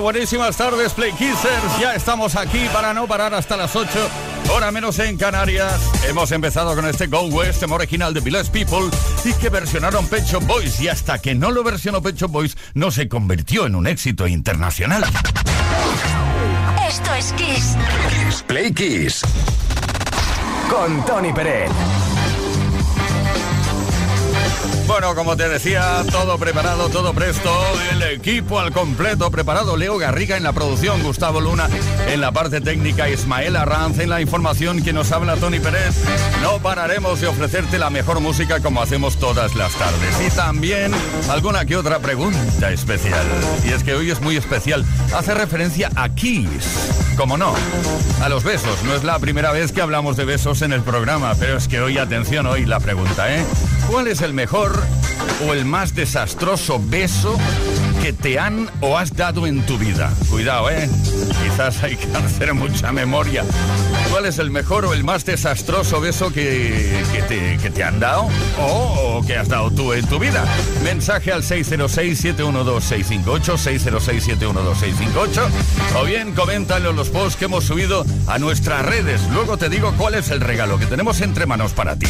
Buenísimas tardes, Play Kissers. Ya estamos aquí para no parar hasta las 8, hora menos en Canarias. Hemos empezado con este Go West, tema original de Village People, y que versionaron Pecho Boys. Y hasta que no lo versionó Pecho Boys, no se convirtió en un éxito internacional. Esto es Kiss. Play Kiss. Con Tony Pérez. Bueno, como te decía, todo preparado, todo presto, el equipo al completo preparado. Leo Garriga en la producción, Gustavo Luna en la parte técnica, Ismael Arranz en la información que nos habla Tony Pérez. No pararemos de ofrecerte la mejor música como hacemos todas las tardes. Y también alguna que otra pregunta especial. Y es que hoy es muy especial. Hace referencia a Kiss. Como no, a los besos. No es la primera vez que hablamos de besos en el programa, pero es que hoy, atención, hoy la pregunta, ¿eh? ¿Cuál es el mejor o el más desastroso beso que te han o has dado en tu vida? Cuidado, ¿eh? Quizás hay que hacer mucha memoria. ¿Cuál es el mejor o el más desastroso beso que, te, te, han dado o, o, que has dado tú en tu vida? Mensaje al 606-712-658, 606-712-658 o bien coméntalo en los posts que hemos subido a nuestras redes. Luego te digo cuál es el regalo que tenemos entre manos para ti.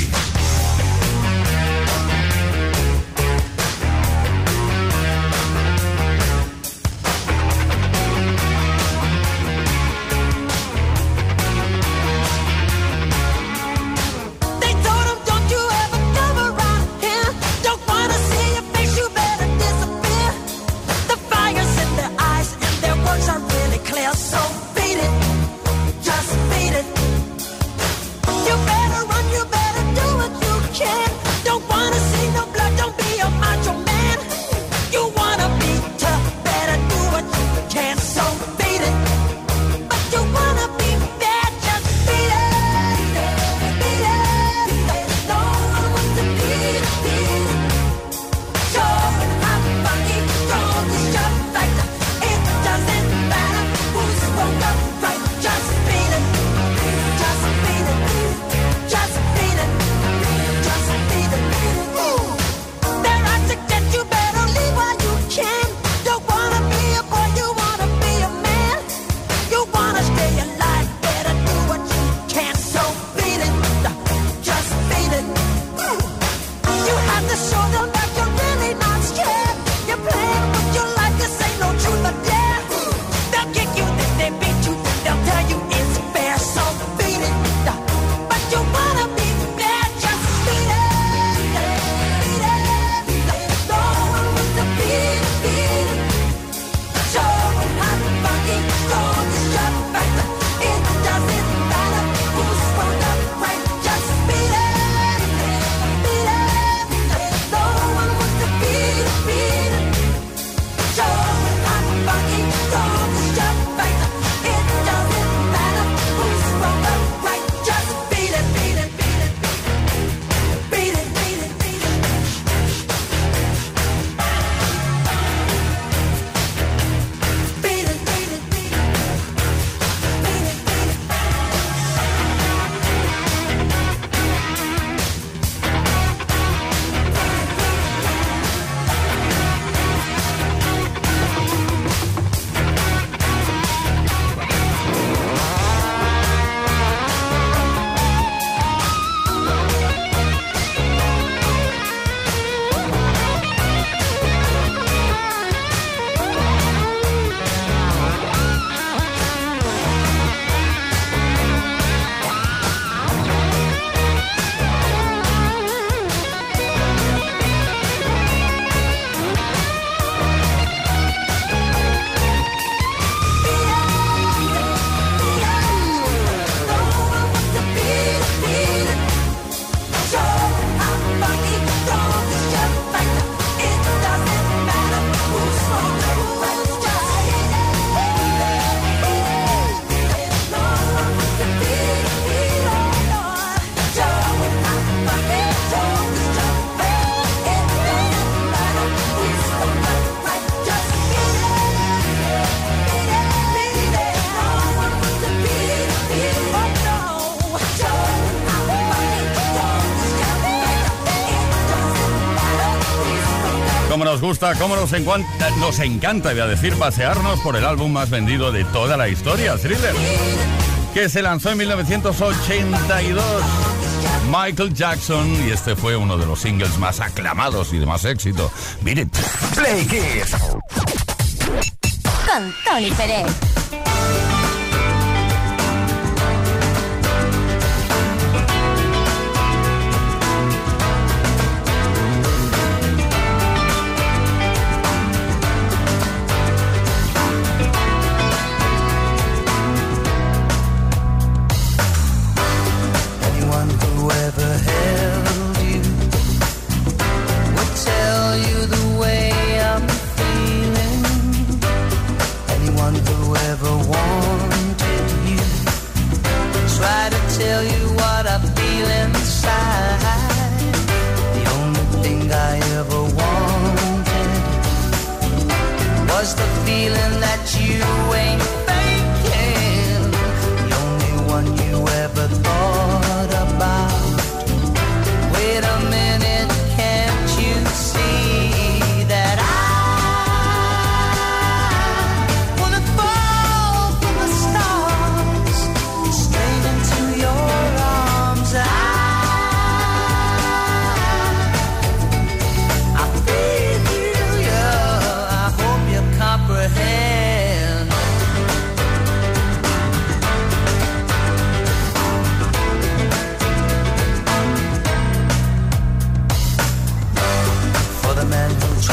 Como nos gusta, como nos, encanta, nos encanta, voy a decir, pasearnos por el álbum más vendido de toda la historia, Thriller, que se lanzó en 1982. Michael Jackson y este fue uno de los singles más aclamados y de más éxito. Beat Play Kiss. Con Tony Pérez.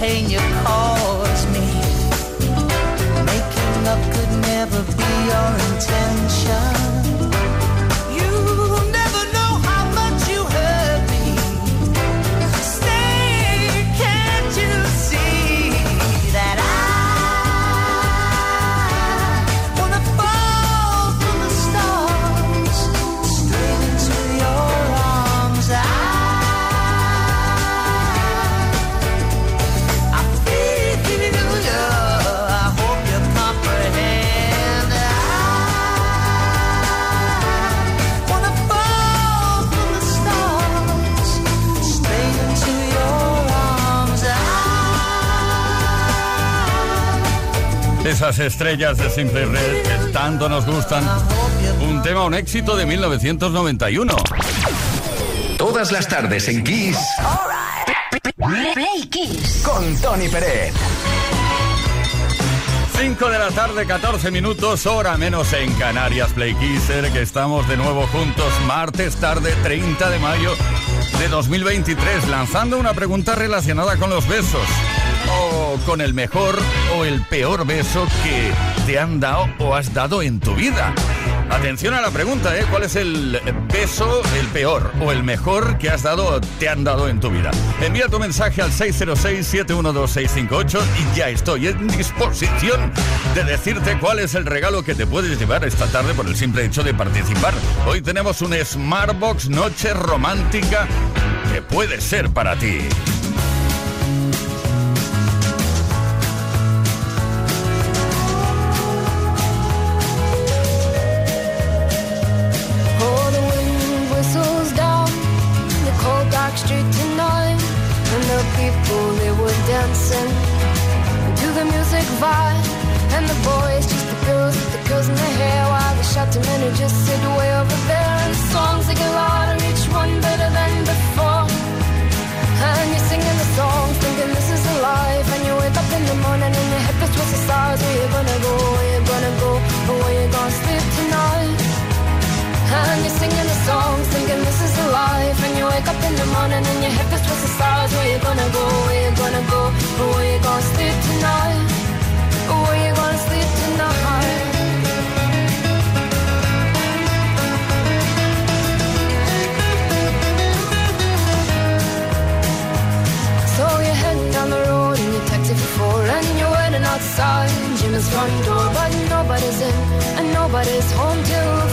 pain you call. Estrellas de Simple Red que tanto nos gustan. Un tema, un éxito de 1991. Todas las tardes en Kiss. Kiss. Con Tony Pérez. 5 de la tarde, 14 minutos, hora menos en Canarias, Play Kisser, que estamos de nuevo juntos martes tarde, 30 de mayo de 2023, lanzando una pregunta relacionada con los besos o con el mejor o el peor beso que te han dado o has dado en tu vida. Atención a la pregunta, ¿eh? ¿Cuál es el beso, el peor o el mejor que has dado o te han dado en tu vida? Envía tu mensaje al 606-712-658 y ya estoy en disposición de decirte cuál es el regalo que te puedes llevar esta tarde por el simple hecho de participar. Hoy tenemos un Smartbox Noche Romántica que puede ser para ti. his front door, but nobody's in and nobody's home till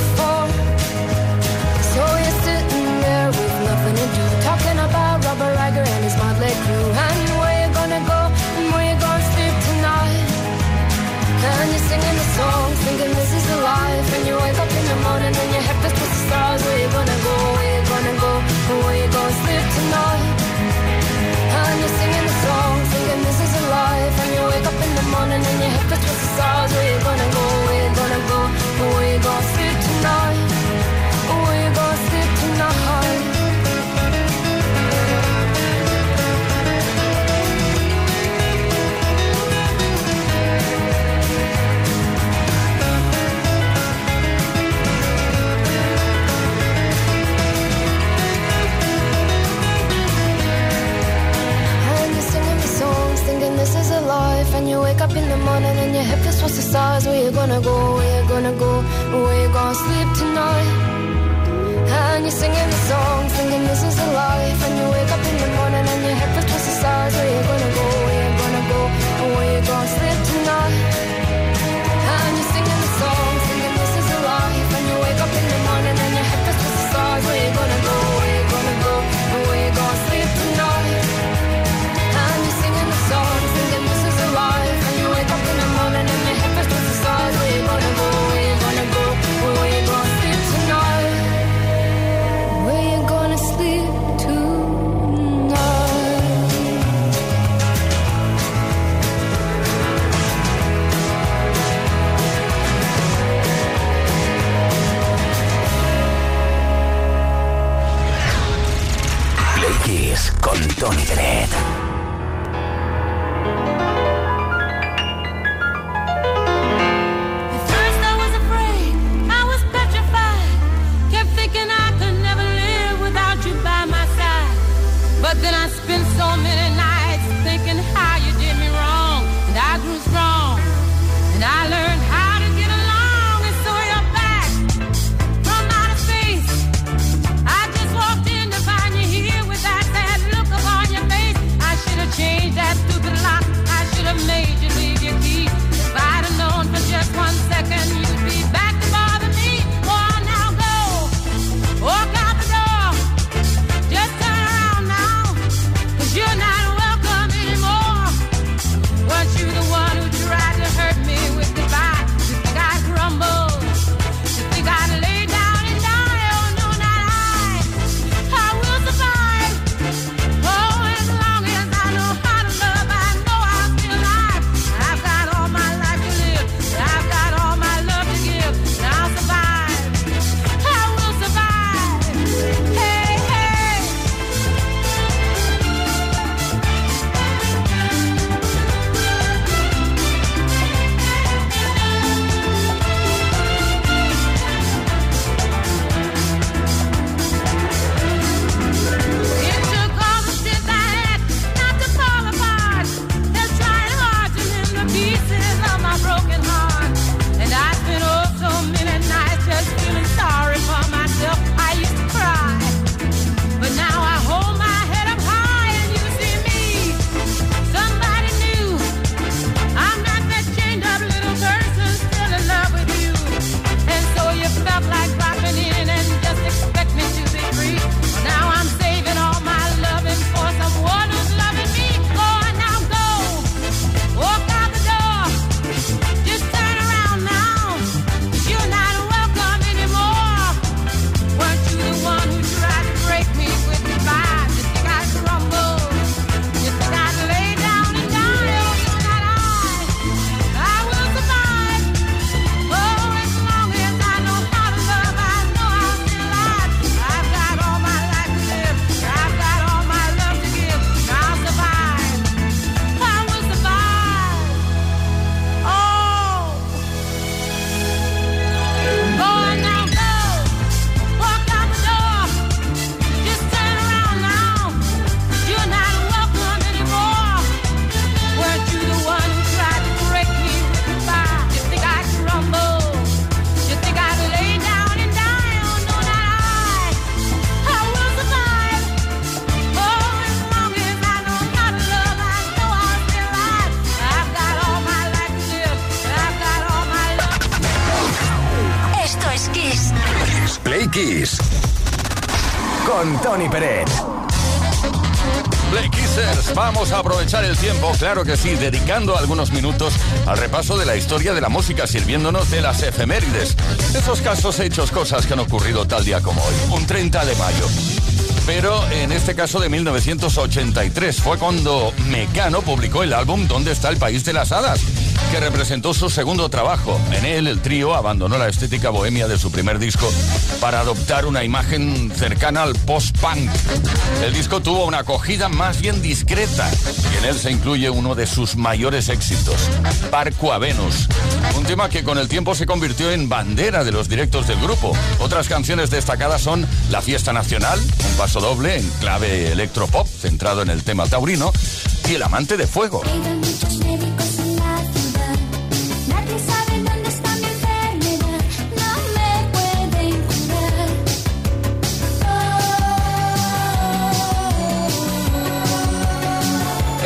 claro que sí, dedicando algunos minutos al repaso de la historia de la música, sirviéndonos de las efemérides. Esos casos hechos, cosas que han ocurrido tal día como hoy, un 30 de mayo pero en este caso de 1983 fue cuando Mecano publicó el álbum ¿Dónde está el país de las hadas? que representó su segundo trabajo. En él, el trío abandonó la estética bohemia de su primer disco para adoptar una imagen cercana al post-punk. El disco tuvo una acogida más bien discreta y en él se incluye uno de sus mayores éxitos, Parco a Venus, un tema que con el tiempo se convirtió en bandera de los directos del grupo. Otras canciones destacadas son La Fiesta Nacional, un paso doble en clave electropop centrado en el tema taurino, y El Amante de Fuego.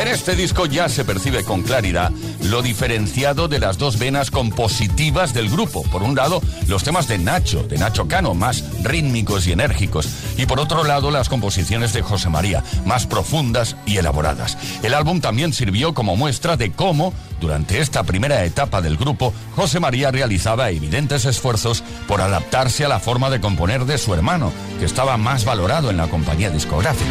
En este disco ya se percibe con claridad lo diferenciado de las dos venas compositivas del grupo. Por un lado, los temas de Nacho, de Nacho Cano, más rítmicos y enérgicos. Y por otro lado, las composiciones de José María, más profundas y elaboradas. El álbum también sirvió como muestra de cómo, durante esta primera etapa del grupo, José María realizaba evidentes esfuerzos por adaptarse a la forma de componer de su hermano, que estaba más valorado en la compañía discográfica.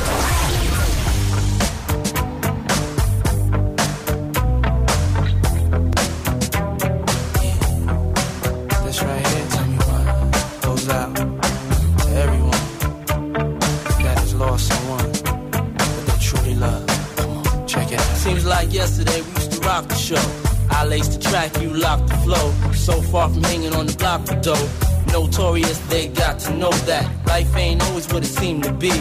Yesterday we used to rock the show. I laced the track, you locked the flow. So far from hanging on the block for dough. Notorious, they got to know that life ain't always what it seemed to be.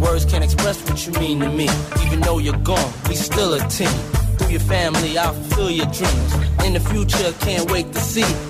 Words can't express what you mean to me. Even though you're gone, we still a team. Through your family, I'll fulfill your dreams. In the future, can't wait to see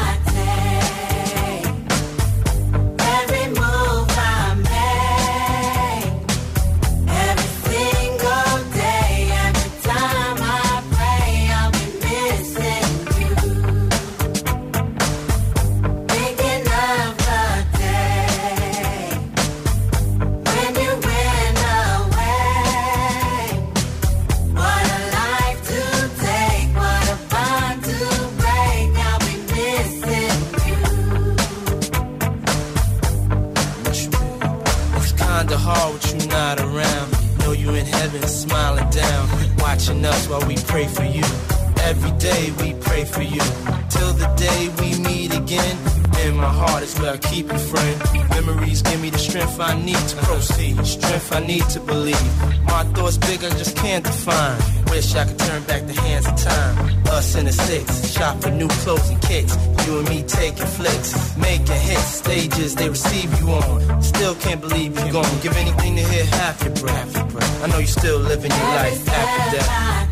watching us while we pray for you. Every day we pray for you. Till the day we meet again. In my heart is where I keep you, friend. Memories give me the strength I need to proceed. Strength I need to believe. My thoughts big, I just can't define. Wish I could turn back the hands of time. Us in the six, shop for new clothes and kicks. You and me taking flicks, making hits, stages they receive you on. Still can't believe you're gone. Give anything to hear half your breath. I know you're still living your life after death.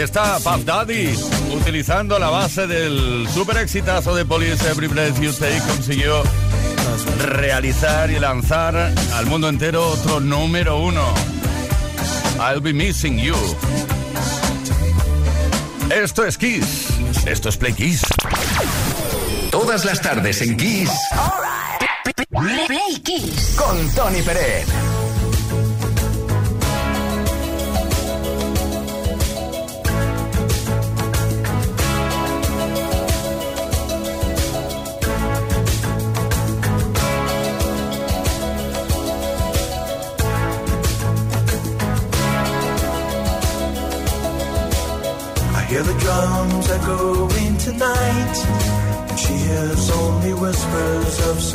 Está Puff Daddy utilizando la base del super exitazo de Police Every Breath You Take consiguió realizar y lanzar al mundo entero otro número uno. I'll Be Missing You. Esto es Kiss. Esto es Play Kiss. Todas las tardes en Kiss. Play Kiss. Con Tony Pérez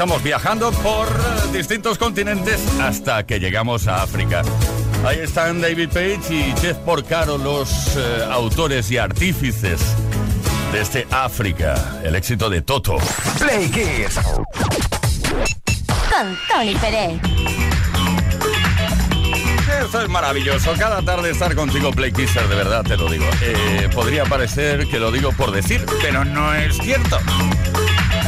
Estamos viajando por distintos continentes hasta que llegamos a África. Ahí están David Page y Jeff Porcaro, los eh, autores y artífices de este África, el éxito de Toto. Play Kiss. Con Tony Pérez. Esto es maravilloso. Cada tarde estar contigo, Play Kisser, de verdad te lo digo. Eh, podría parecer que lo digo por decir, pero no es cierto.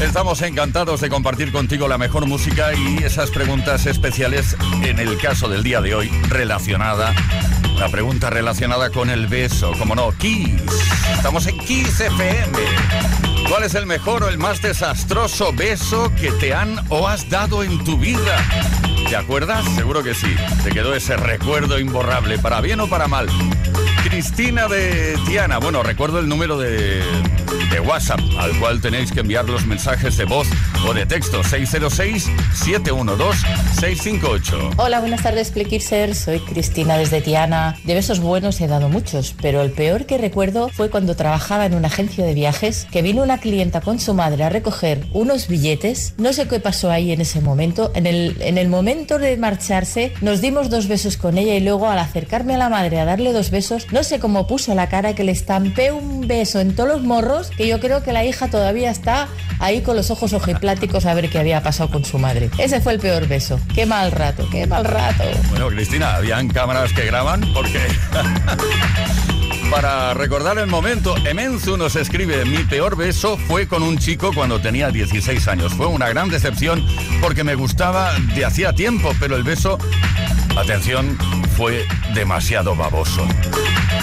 Estamos encantados de compartir contigo la mejor música y esas preguntas especiales en el caso del día de hoy relacionada. La pregunta relacionada con el beso, como no, Kiss. Estamos en Kiss FM. ¿Cuál es el mejor o el más desastroso beso que te han o has dado en tu vida? ¿Te acuerdas? Seguro que sí. Te quedó ese recuerdo imborrable, para bien o para mal. Cristina de Tiana. Bueno, recuerdo el número de, de WhatsApp al cual tenéis que enviar los mensajes de voz o de texto 606-712-658. Hola, buenas tardes, Plekirser. Soy Cristina desde Tiana. De besos buenos he dado muchos, pero el peor que recuerdo fue cuando trabajaba en una agencia de viajes que vino una clienta con su madre a recoger unos billetes. No sé qué pasó ahí en ese momento. En el, en el momento de marcharse, nos dimos dos besos con ella y luego al acercarme a la madre a darle dos besos, no sé cómo puso la cara que le estampé un beso en todos los morros que yo creo que la hija todavía está ahí con los ojos ojipláticos a ver qué había pasado con su madre. Ese fue el peor beso. Qué mal rato, qué mal rato. Bueno, Cristina, ¿habían cámaras que graban? Porque... Para recordar el momento, Emenzu nos escribe, mi peor beso fue con un chico cuando tenía 16 años. Fue una gran decepción porque me gustaba de hacía tiempo, pero el beso, atención, fue demasiado baboso.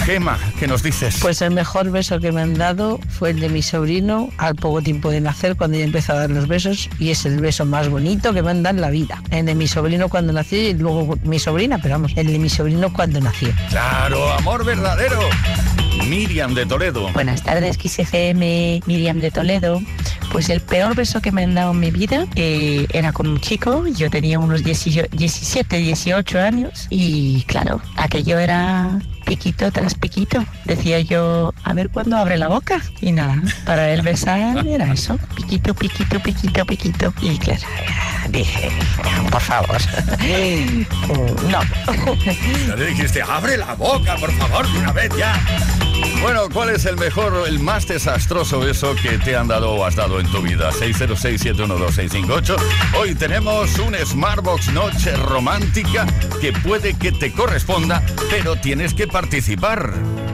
Gema, ¿qué nos dices? Pues el mejor beso que me han dado fue el de mi sobrino al poco tiempo de nacer, cuando ya empezó a dar los besos, y es el beso más bonito que me han dado en la vida. El de mi sobrino cuando nació y luego mi sobrina, pero vamos, el de mi sobrino cuando nació. Claro, amor verdadero. Miriam de Toledo. Buenas tardes, XFM, Miriam de Toledo. Pues el peor beso que me han dado en mi vida eh, era con un chico, yo tenía unos 18 17, 18 años y claro, aquello era piquito tras piquito. Decía yo, a ver cuándo abre la boca. Y nada, para él besar era eso, piquito, piquito, piquito, piquito. Y claro, dije, por favor, no. Le dijiste, abre la boca, por favor, de una vez ya. Bueno, ¿cuál es el mejor, el más desastroso beso que te han dado o has dado en tu vida? 606-712-658. Hoy tenemos un Smartbox Noche Romántica que puede que te corresponda, pero tienes que participar.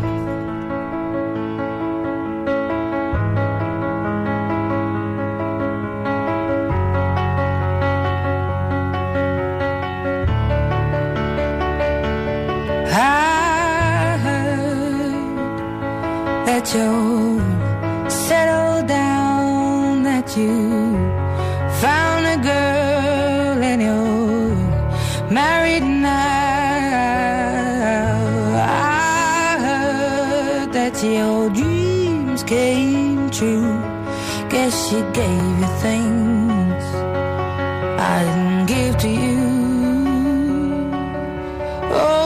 she gave you things I didn't give to you. Oh.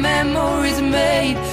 memories made.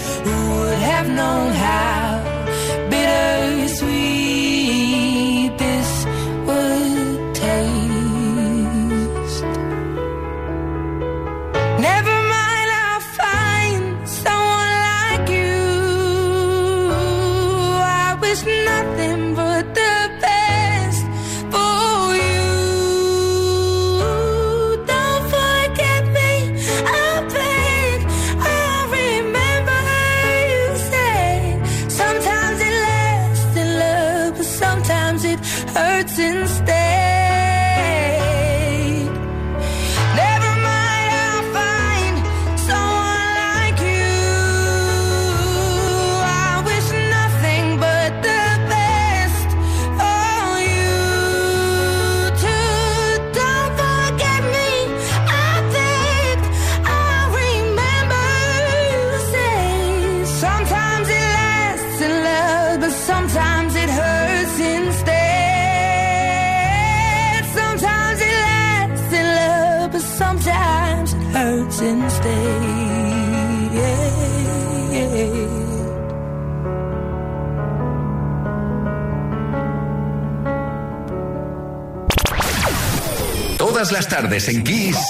tardes en Kiss.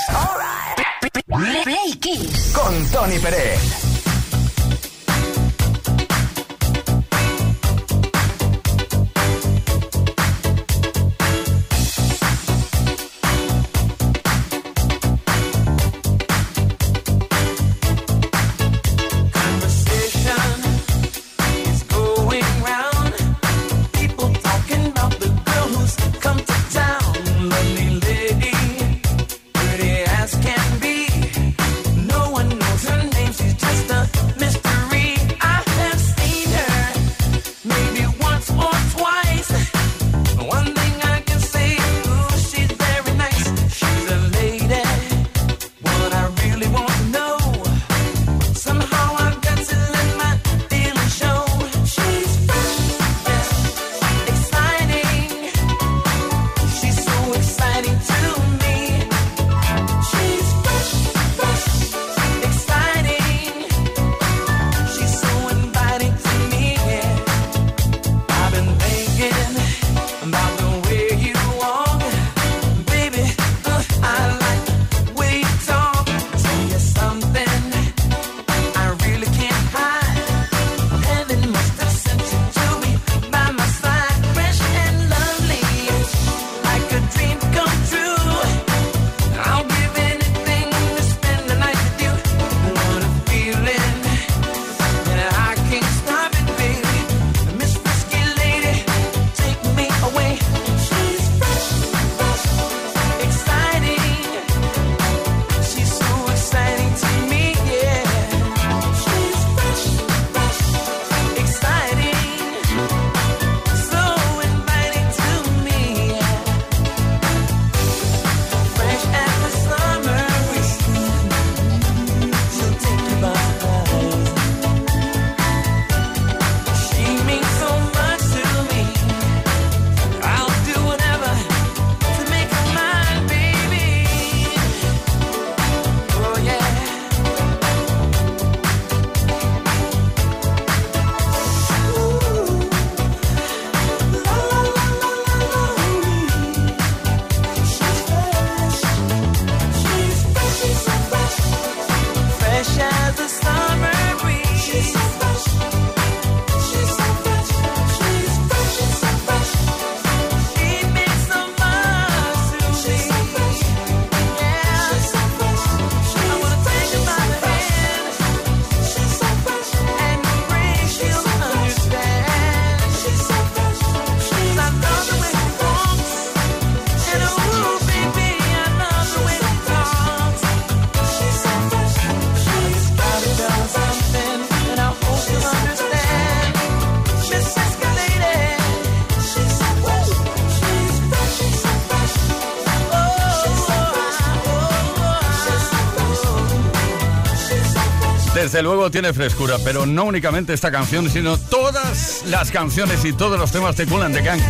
Desde luego tiene frescura, pero no únicamente esta canción, sino todas las canciones y todos los temas de Cool and the Gang,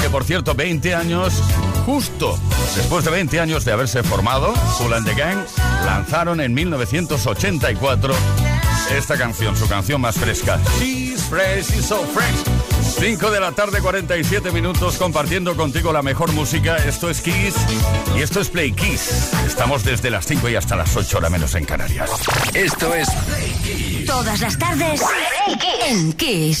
que por cierto, 20 años, justo después de 20 años de haberse formado, Cool and the Gang lanzaron en 1984 esta canción, su canción más fresca. 5 de la tarde, 47 minutos, compartiendo contigo la mejor música. Esto es Kiss y esto es Play Kiss. Estamos desde las 5 y hasta las 8 horas menos en Canarias. Esto es Play Kiss. Todas las tardes en Kiss.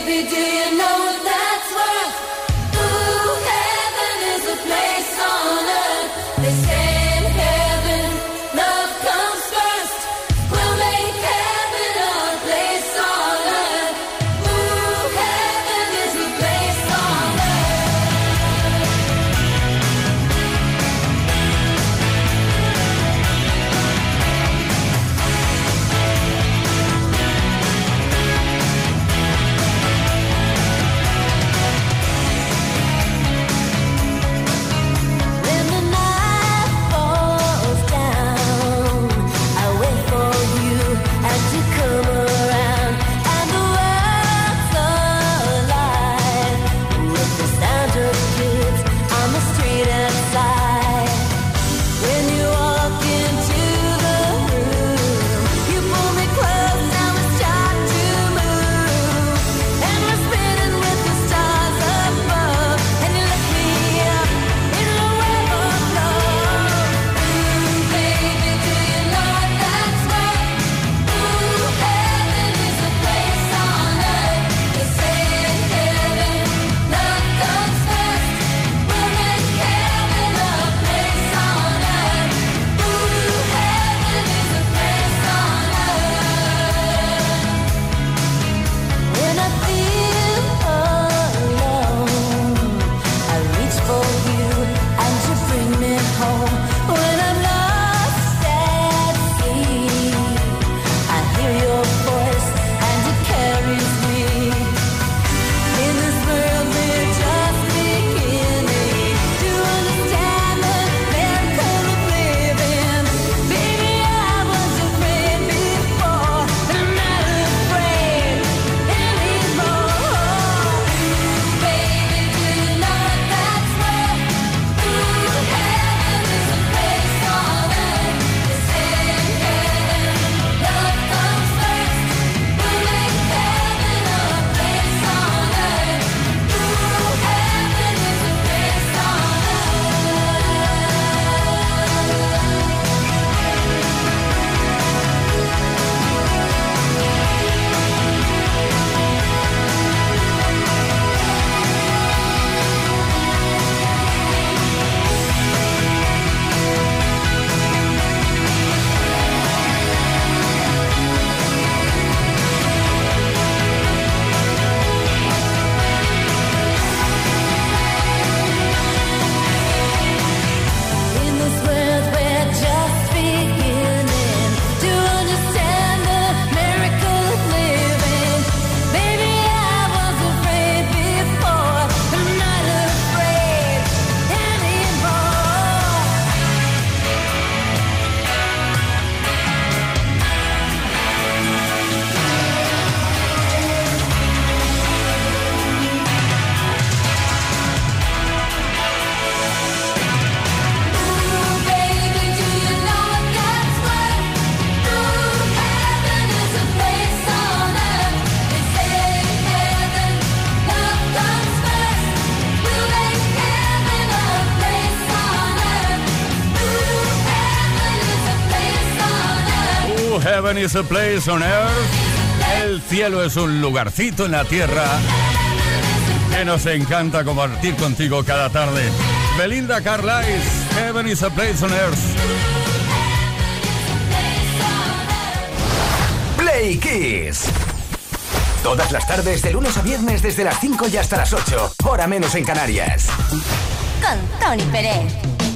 is a place on earth. El cielo es un lugarcito en la tierra que nos encanta compartir contigo cada tarde. Belinda Carlisle, Heaven is a place on earth. Play Kiss. Todas las tardes, de lunes a viernes, desde las 5 y hasta las 8, hora menos en Canarias. Con Tony Pérez.